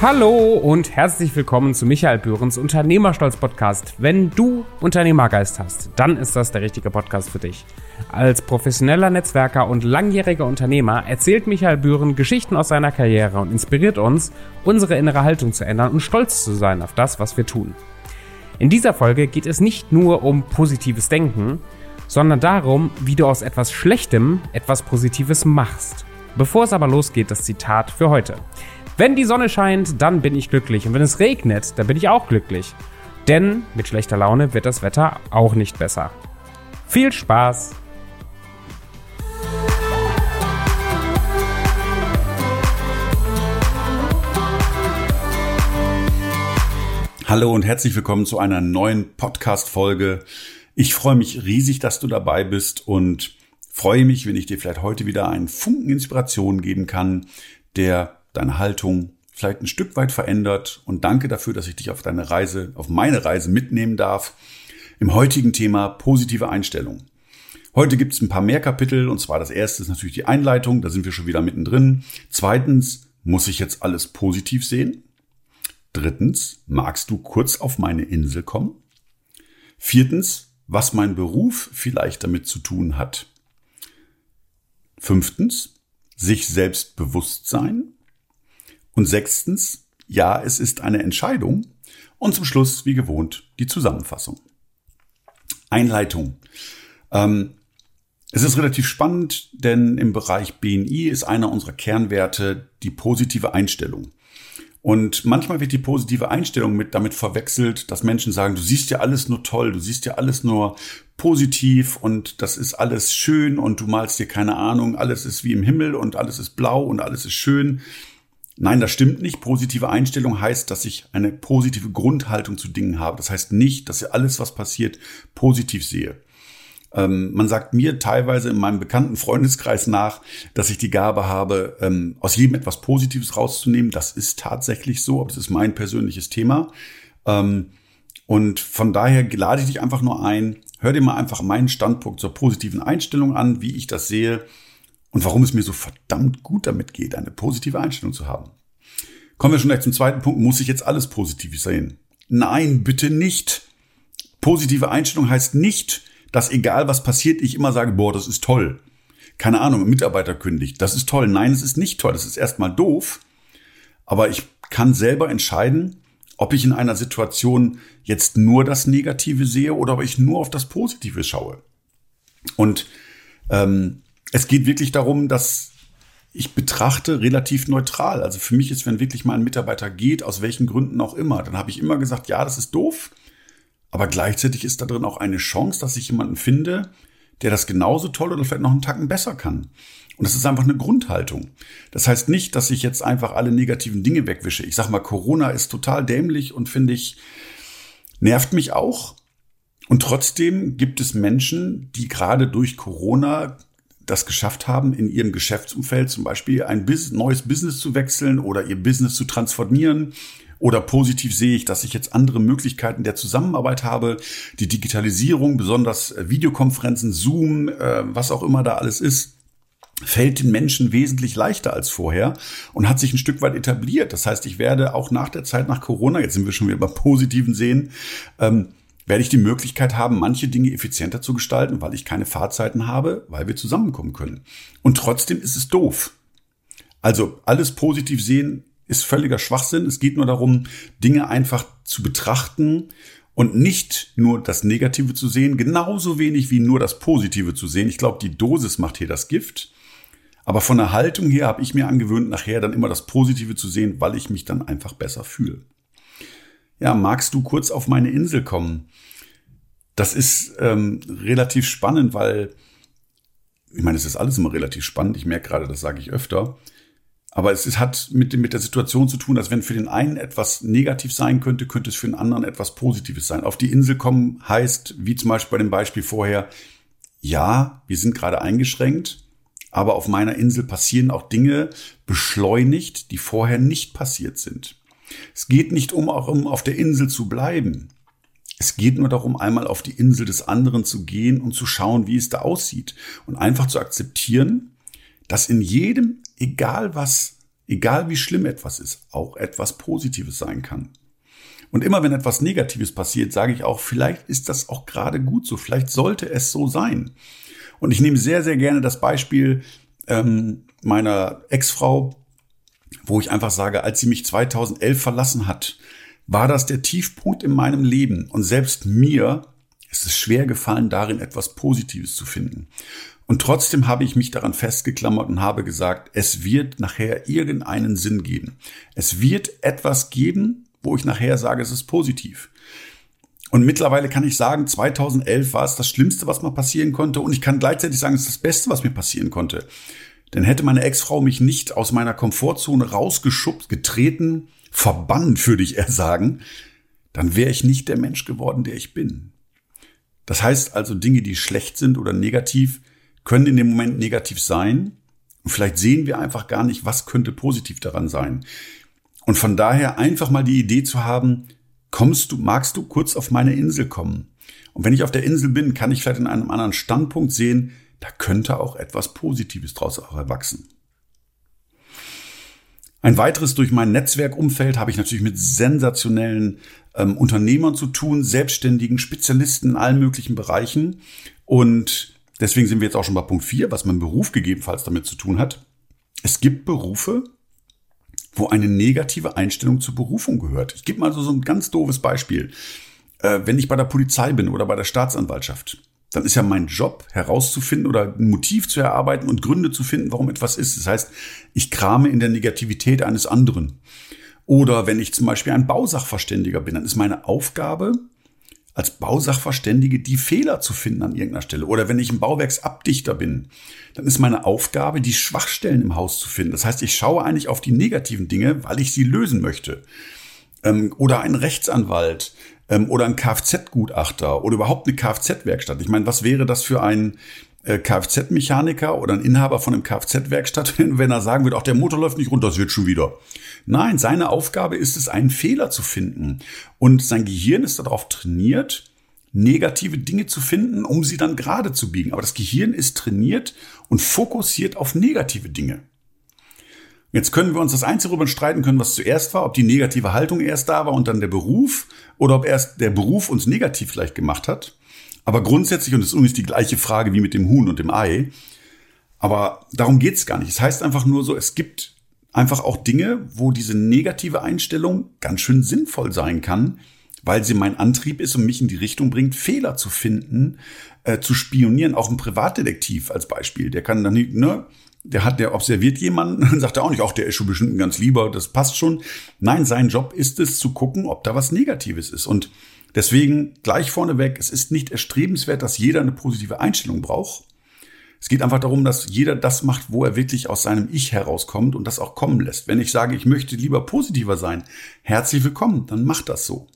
Hallo und herzlich willkommen zu Michael Bührens Unternehmerstolz Podcast. Wenn du Unternehmergeist hast, dann ist das der richtige Podcast für dich. Als professioneller Netzwerker und langjähriger Unternehmer erzählt Michael Bühren Geschichten aus seiner Karriere und inspiriert uns, unsere innere Haltung zu ändern und stolz zu sein auf das, was wir tun. In dieser Folge geht es nicht nur um positives Denken, sondern darum, wie du aus etwas Schlechtem etwas Positives machst. Bevor es aber losgeht, das Zitat für heute. Wenn die Sonne scheint, dann bin ich glücklich. Und wenn es regnet, dann bin ich auch glücklich. Denn mit schlechter Laune wird das Wetter auch nicht besser. Viel Spaß! Hallo und herzlich willkommen zu einer neuen Podcast-Folge. Ich freue mich riesig, dass du dabei bist und freue mich, wenn ich dir vielleicht heute wieder einen Funken Inspiration geben kann, der deine Haltung vielleicht ein Stück weit verändert und danke dafür, dass ich dich auf deine Reise, auf meine Reise mitnehmen darf. Im heutigen Thema positive Einstellung. Heute gibt es ein paar mehr Kapitel und zwar das erste ist natürlich die Einleitung, da sind wir schon wieder mittendrin. Zweitens, muss ich jetzt alles positiv sehen? Drittens, magst du kurz auf meine Insel kommen? Viertens, was mein Beruf vielleicht damit zu tun hat. Fünftens, sich selbst bewusst sein. Und sechstens, ja, es ist eine Entscheidung. Und zum Schluss, wie gewohnt, die Zusammenfassung. Einleitung. Ähm, es ist relativ spannend, denn im Bereich BNI ist einer unserer Kernwerte die positive Einstellung. Und manchmal wird die positive Einstellung mit damit verwechselt, dass Menschen sagen, du siehst ja alles nur toll, du siehst ja alles nur positiv und das ist alles schön und du malst dir keine Ahnung, alles ist wie im Himmel und alles ist blau und alles ist schön. Nein, das stimmt nicht. Positive Einstellung heißt, dass ich eine positive Grundhaltung zu Dingen habe. Das heißt nicht, dass ich alles, was passiert, positiv sehe. Ähm, man sagt mir teilweise in meinem bekannten Freundeskreis nach, dass ich die Gabe habe, ähm, aus jedem etwas Positives rauszunehmen. Das ist tatsächlich so, aber das ist mein persönliches Thema. Ähm, und von daher lade ich dich einfach nur ein, hör dir mal einfach meinen Standpunkt zur positiven Einstellung an, wie ich das sehe und warum es mir so verdammt gut damit geht, eine positive Einstellung zu haben. Kommen wir schon gleich zum zweiten Punkt. Muss ich jetzt alles positiv sehen? Nein, bitte nicht. Positive Einstellung heißt nicht, dass egal was passiert, ich immer sage, boah, das ist toll. Keine Ahnung, Mitarbeiter kündigt. Das ist toll. Nein, es ist nicht toll. Das ist erstmal doof. Aber ich kann selber entscheiden, ob ich in einer Situation jetzt nur das Negative sehe oder ob ich nur auf das Positive schaue. Und ähm, es geht wirklich darum, dass ich betrachte relativ neutral. Also für mich ist, wenn wirklich mal ein Mitarbeiter geht, aus welchen Gründen auch immer, dann habe ich immer gesagt, ja, das ist doof. Aber gleichzeitig ist da drin auch eine Chance, dass ich jemanden finde, der das genauso toll oder vielleicht noch einen Tacken besser kann. Und das ist einfach eine Grundhaltung. Das heißt nicht, dass ich jetzt einfach alle negativen Dinge wegwische. Ich sag mal, Corona ist total dämlich und finde ich, nervt mich auch. Und trotzdem gibt es Menschen, die gerade durch Corona das geschafft haben, in ihrem Geschäftsumfeld zum Beispiel ein neues Business zu wechseln oder ihr Business zu transformieren. Oder positiv sehe ich, dass ich jetzt andere Möglichkeiten der Zusammenarbeit habe. Die Digitalisierung, besonders äh, Videokonferenzen, Zoom, äh, was auch immer da alles ist, fällt den Menschen wesentlich leichter als vorher und hat sich ein Stück weit etabliert. Das heißt, ich werde auch nach der Zeit nach Corona, jetzt sind wir schon wieder bei positiven Sehen, ähm, werde ich die Möglichkeit haben, manche Dinge effizienter zu gestalten, weil ich keine Fahrzeiten habe, weil wir zusammenkommen können. Und trotzdem ist es doof. Also alles positiv sehen ist völliger Schwachsinn. Es geht nur darum, Dinge einfach zu betrachten und nicht nur das Negative zu sehen, genauso wenig wie nur das Positive zu sehen. Ich glaube, die Dosis macht hier das Gift. Aber von der Haltung her habe ich mir angewöhnt, nachher dann immer das Positive zu sehen, weil ich mich dann einfach besser fühle. Ja, magst du kurz auf meine Insel kommen? Das ist ähm, relativ spannend, weil ich meine, es ist alles immer relativ spannend. Ich merke gerade, das sage ich öfter. Aber es ist, hat mit, mit der Situation zu tun, dass wenn für den einen etwas negativ sein könnte, könnte es für den anderen etwas Positives sein. Auf die Insel kommen heißt, wie zum Beispiel bei dem Beispiel vorher, ja, wir sind gerade eingeschränkt, aber auf meiner Insel passieren auch Dinge beschleunigt, die vorher nicht passiert sind. Es geht nicht um, auch um auf der Insel zu bleiben. Es geht nur darum, einmal auf die Insel des anderen zu gehen und zu schauen, wie es da aussieht. Und einfach zu akzeptieren, dass in jedem, egal was egal wie schlimm etwas ist, auch etwas Positives sein kann. Und immer wenn etwas Negatives passiert, sage ich auch, vielleicht ist das auch gerade gut so, vielleicht sollte es so sein. Und ich nehme sehr, sehr gerne das Beispiel ähm, meiner Ex-Frau, wo ich einfach sage, als sie mich 2011 verlassen hat, war das der Tiefpunkt in meinem Leben. Und selbst mir ist es schwer gefallen, darin etwas Positives zu finden. Und trotzdem habe ich mich daran festgeklammert und habe gesagt, es wird nachher irgendeinen Sinn geben. Es wird etwas geben, wo ich nachher sage, es ist positiv. Und mittlerweile kann ich sagen, 2011 war es das Schlimmste, was mir passieren konnte. Und ich kann gleichzeitig sagen, es ist das Beste, was mir passieren konnte. Denn hätte meine Ex-Frau mich nicht aus meiner Komfortzone rausgeschubst, getreten, verbannt, würde ich eher sagen, dann wäre ich nicht der Mensch geworden, der ich bin. Das heißt also, Dinge, die schlecht sind oder negativ, können in dem Moment negativ sein. Und vielleicht sehen wir einfach gar nicht, was könnte positiv daran sein. Und von daher einfach mal die Idee zu haben, kommst du, magst du kurz auf meine Insel kommen? Und wenn ich auf der Insel bin, kann ich vielleicht in einem anderen Standpunkt sehen, da könnte auch etwas Positives draus auch erwachsen. Ein weiteres durch mein Netzwerkumfeld habe ich natürlich mit sensationellen ähm, Unternehmern zu tun, Selbstständigen, Spezialisten in allen möglichen Bereichen. Und deswegen sind wir jetzt auch schon bei Punkt 4, was mein Beruf gegebenenfalls damit zu tun hat. Es gibt Berufe, wo eine negative Einstellung zur Berufung gehört. Ich gebe mal so, so ein ganz doofes Beispiel. Äh, wenn ich bei der Polizei bin oder bei der Staatsanwaltschaft, dann ist ja mein Job herauszufinden oder ein Motiv zu erarbeiten und Gründe zu finden, warum etwas ist. Das heißt, ich krame in der Negativität eines anderen. Oder wenn ich zum Beispiel ein Bausachverständiger bin, dann ist meine Aufgabe, als Bausachverständige die Fehler zu finden an irgendeiner Stelle. Oder wenn ich ein Bauwerksabdichter bin, dann ist meine Aufgabe, die Schwachstellen im Haus zu finden. Das heißt, ich schaue eigentlich auf die negativen Dinge, weil ich sie lösen möchte. Ähm, oder ein Rechtsanwalt ähm, oder ein Kfz-Gutachter oder überhaupt eine Kfz-Werkstatt. Ich meine, was wäre das für ein äh, Kfz-Mechaniker oder ein Inhaber von einem Kfz-Werkstatt, wenn er sagen würde, auch der Motor läuft nicht runter, das wird schon wieder. Nein, seine Aufgabe ist es, einen Fehler zu finden. Und sein Gehirn ist darauf trainiert, negative Dinge zu finden, um sie dann gerade zu biegen. Aber das Gehirn ist trainiert und fokussiert auf negative Dinge. Jetzt können wir uns das Einzige darüber streiten können, was zuerst war, ob die negative Haltung erst da war und dann der Beruf oder ob erst der Beruf uns negativ vielleicht gemacht hat. Aber grundsätzlich, und das ist übrigens die gleiche Frage wie mit dem Huhn und dem Ei, aber darum geht's gar nicht. Es heißt einfach nur so, es gibt einfach auch Dinge, wo diese negative Einstellung ganz schön sinnvoll sein kann, weil sie mein Antrieb ist und mich in die Richtung bringt, Fehler zu finden, äh, zu spionieren. Auch ein Privatdetektiv als Beispiel, der kann dann nicht, ne, der hat, der observiert jemanden, dann sagt er auch nicht, auch der ist schon bestimmt ein ganz lieber, das passt schon. Nein, sein Job ist es zu gucken, ob da was Negatives ist. Und deswegen gleich vorneweg, es ist nicht erstrebenswert, dass jeder eine positive Einstellung braucht. Es geht einfach darum, dass jeder das macht, wo er wirklich aus seinem Ich herauskommt und das auch kommen lässt. Wenn ich sage, ich möchte lieber positiver sein, herzlich willkommen, dann macht das so.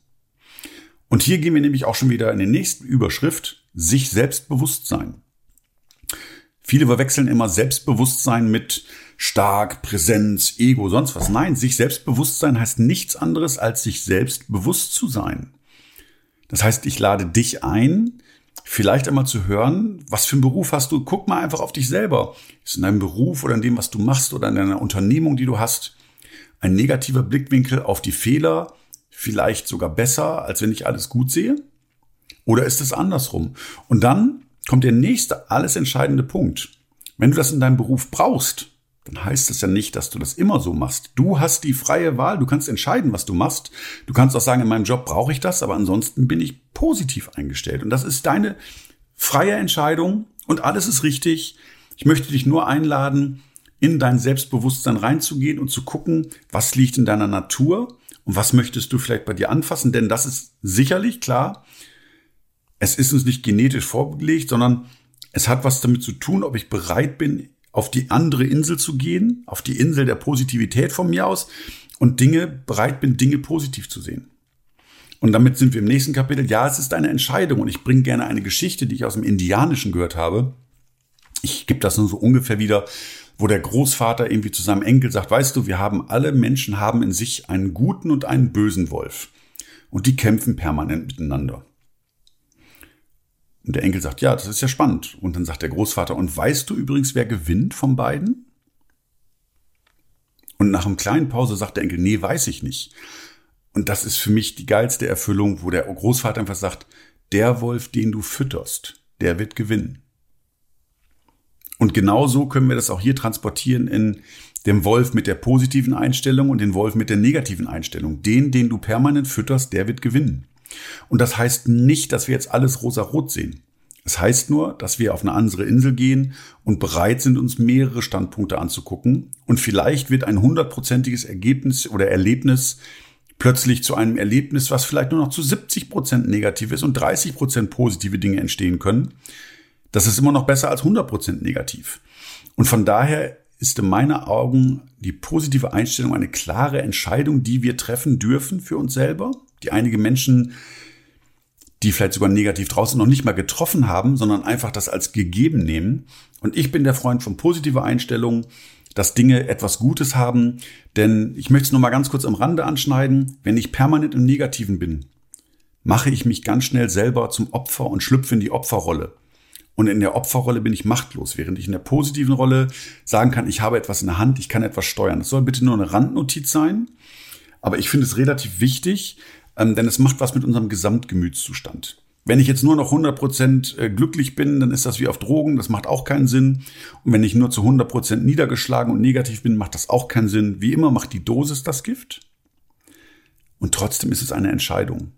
Und hier gehen wir nämlich auch schon wieder in die nächste Überschrift, sich Selbstbewusstsein. Viele verwechseln immer Selbstbewusstsein mit stark, Präsenz, Ego, sonst was. Nein, sich Selbstbewusstsein heißt nichts anderes als sich selbst bewusst zu sein. Das heißt, ich lade dich ein, vielleicht einmal zu hören, was für einen Beruf hast du? Guck mal einfach auf dich selber. Ist in deinem Beruf oder in dem, was du machst oder in deiner Unternehmung, die du hast, ein negativer Blickwinkel auf die Fehler vielleicht sogar besser, als wenn ich alles gut sehe? Oder ist es andersrum? Und dann kommt der nächste, alles entscheidende Punkt. Wenn du das in deinem Beruf brauchst, dann heißt das ja nicht, dass du das immer so machst. Du hast die freie Wahl, du kannst entscheiden, was du machst. Du kannst auch sagen, in meinem Job brauche ich das, aber ansonsten bin ich positiv eingestellt. Und das ist deine freie Entscheidung und alles ist richtig. Ich möchte dich nur einladen, in dein Selbstbewusstsein reinzugehen und zu gucken, was liegt in deiner Natur und was möchtest du vielleicht bei dir anfassen. Denn das ist sicherlich klar, es ist uns nicht genetisch vorgelegt, sondern es hat was damit zu tun, ob ich bereit bin, auf die andere Insel zu gehen, auf die Insel der Positivität von mir aus und Dinge, bereit bin, Dinge positiv zu sehen. Und damit sind wir im nächsten Kapitel. Ja, es ist eine Entscheidung und ich bringe gerne eine Geschichte, die ich aus dem Indianischen gehört habe. Ich gebe das nur so ungefähr wieder, wo der Großvater irgendwie zu seinem Enkel sagt, weißt du, wir haben alle Menschen haben in sich einen guten und einen bösen Wolf. Und die kämpfen permanent miteinander. Und der Enkel sagt, ja, das ist ja spannend. Und dann sagt der Großvater, und weißt du übrigens, wer gewinnt von beiden? Und nach einer kleinen Pause sagt der Enkel, nee, weiß ich nicht. Und das ist für mich die geilste Erfüllung, wo der Großvater einfach sagt, der Wolf, den du fütterst, der wird gewinnen. Und genauso können wir das auch hier transportieren in dem Wolf mit der positiven Einstellung und den Wolf mit der negativen Einstellung. Den, den du permanent fütterst, der wird gewinnen. Und das heißt nicht, dass wir jetzt alles rosa-rot sehen. Es heißt nur, dass wir auf eine andere Insel gehen und bereit sind, uns mehrere Standpunkte anzugucken. Und vielleicht wird ein hundertprozentiges Ergebnis oder Erlebnis plötzlich zu einem Erlebnis, was vielleicht nur noch zu 70 Prozent negativ ist und 30 Prozent positive Dinge entstehen können. Das ist immer noch besser als 100 Prozent negativ. Und von daher ist in meinen Augen die positive Einstellung eine klare Entscheidung, die wir treffen dürfen für uns selber, die einige Menschen die vielleicht sogar negativ draußen noch nicht mal getroffen haben, sondern einfach das als gegeben nehmen. Und ich bin der Freund von positiver Einstellung, dass Dinge etwas Gutes haben. Denn ich möchte es nur mal ganz kurz am Rande anschneiden. Wenn ich permanent im Negativen bin, mache ich mich ganz schnell selber zum Opfer und schlüpfe in die Opferrolle. Und in der Opferrolle bin ich machtlos, während ich in der positiven Rolle sagen kann, ich habe etwas in der Hand, ich kann etwas steuern. Das soll bitte nur eine Randnotiz sein. Aber ich finde es relativ wichtig, ähm, denn es macht was mit unserem Gesamtgemütszustand. Wenn ich jetzt nur noch 100% äh, glücklich bin, dann ist das wie auf Drogen, das macht auch keinen Sinn. Und wenn ich nur zu 100% niedergeschlagen und negativ bin, macht das auch keinen Sinn. Wie immer macht die Dosis das Gift. Und trotzdem ist es eine Entscheidung.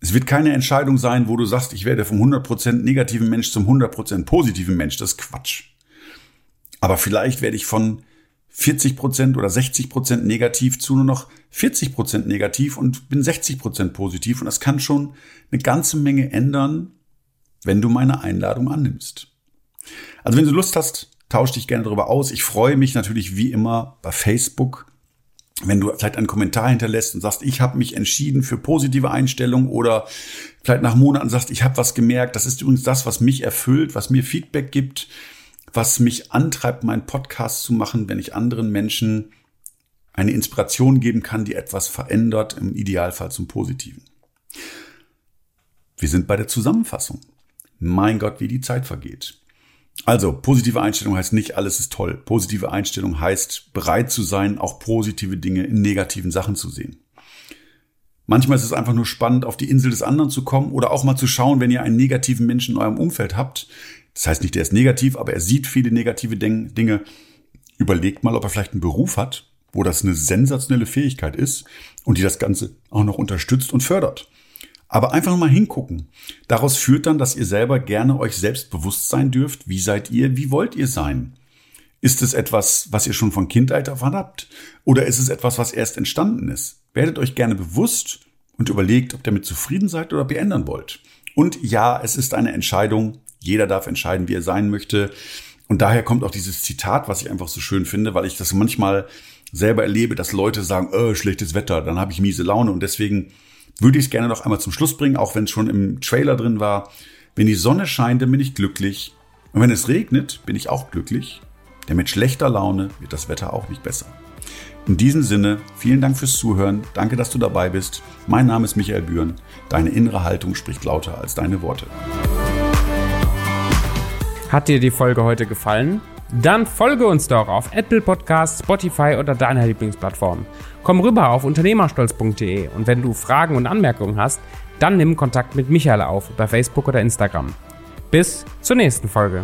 Es wird keine Entscheidung sein, wo du sagst, ich werde vom 100% negativen Mensch zum 100% positiven Mensch. Das ist Quatsch. Aber vielleicht werde ich von 40 Prozent oder 60 Prozent negativ zu nur noch 40 Prozent negativ und bin 60 Prozent positiv. Und das kann schon eine ganze Menge ändern, wenn du meine Einladung annimmst. Also wenn du Lust hast, tausch dich gerne darüber aus. Ich freue mich natürlich wie immer bei Facebook, wenn du vielleicht einen Kommentar hinterlässt und sagst, ich habe mich entschieden für positive Einstellung oder vielleicht nach Monaten sagst, ich habe was gemerkt. Das ist übrigens das, was mich erfüllt, was mir Feedback gibt was mich antreibt, meinen Podcast zu machen, wenn ich anderen Menschen eine Inspiration geben kann, die etwas verändert, im Idealfall zum Positiven. Wir sind bei der Zusammenfassung. Mein Gott, wie die Zeit vergeht. Also, positive Einstellung heißt nicht, alles ist toll. Positive Einstellung heißt, bereit zu sein, auch positive Dinge in negativen Sachen zu sehen. Manchmal ist es einfach nur spannend, auf die Insel des anderen zu kommen oder auch mal zu schauen, wenn ihr einen negativen Menschen in eurem Umfeld habt, das heißt nicht, er ist negativ, aber er sieht viele negative Dinge. Überlegt mal, ob er vielleicht einen Beruf hat, wo das eine sensationelle Fähigkeit ist und die das Ganze auch noch unterstützt und fördert. Aber einfach mal hingucken. Daraus führt dann, dass ihr selber gerne euch selbst bewusst sein dürft. Wie seid ihr? Wie wollt ihr sein? Ist es etwas, was ihr schon von Kindheit auf habt? Oder ist es etwas, was erst entstanden ist? Werdet euch gerne bewusst und überlegt, ob ihr damit zufrieden seid oder ob ihr ändern wollt. Und ja, es ist eine Entscheidung, jeder darf entscheiden, wie er sein möchte. Und daher kommt auch dieses Zitat, was ich einfach so schön finde, weil ich das manchmal selber erlebe, dass Leute sagen, oh, schlechtes Wetter, dann habe ich miese Laune. Und deswegen würde ich es gerne noch einmal zum Schluss bringen, auch wenn es schon im Trailer drin war. Wenn die Sonne scheint, dann bin ich glücklich. Und wenn es regnet, bin ich auch glücklich. Denn mit schlechter Laune wird das Wetter auch nicht besser. In diesem Sinne, vielen Dank fürs Zuhören. Danke, dass du dabei bist. Mein Name ist Michael Bühren. Deine innere Haltung spricht lauter als deine Worte. Hat dir die Folge heute gefallen? Dann folge uns doch auf Apple Podcasts, Spotify oder deiner Lieblingsplattform. Komm rüber auf unternehmerstolz.de und wenn du Fragen und Anmerkungen hast, dann nimm Kontakt mit Michael auf bei Facebook oder Instagram. Bis zur nächsten Folge.